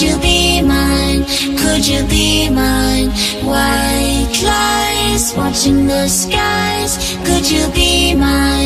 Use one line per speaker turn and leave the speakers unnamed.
you be mine? Could you be mine? White lies watching the skies. Could you be mine?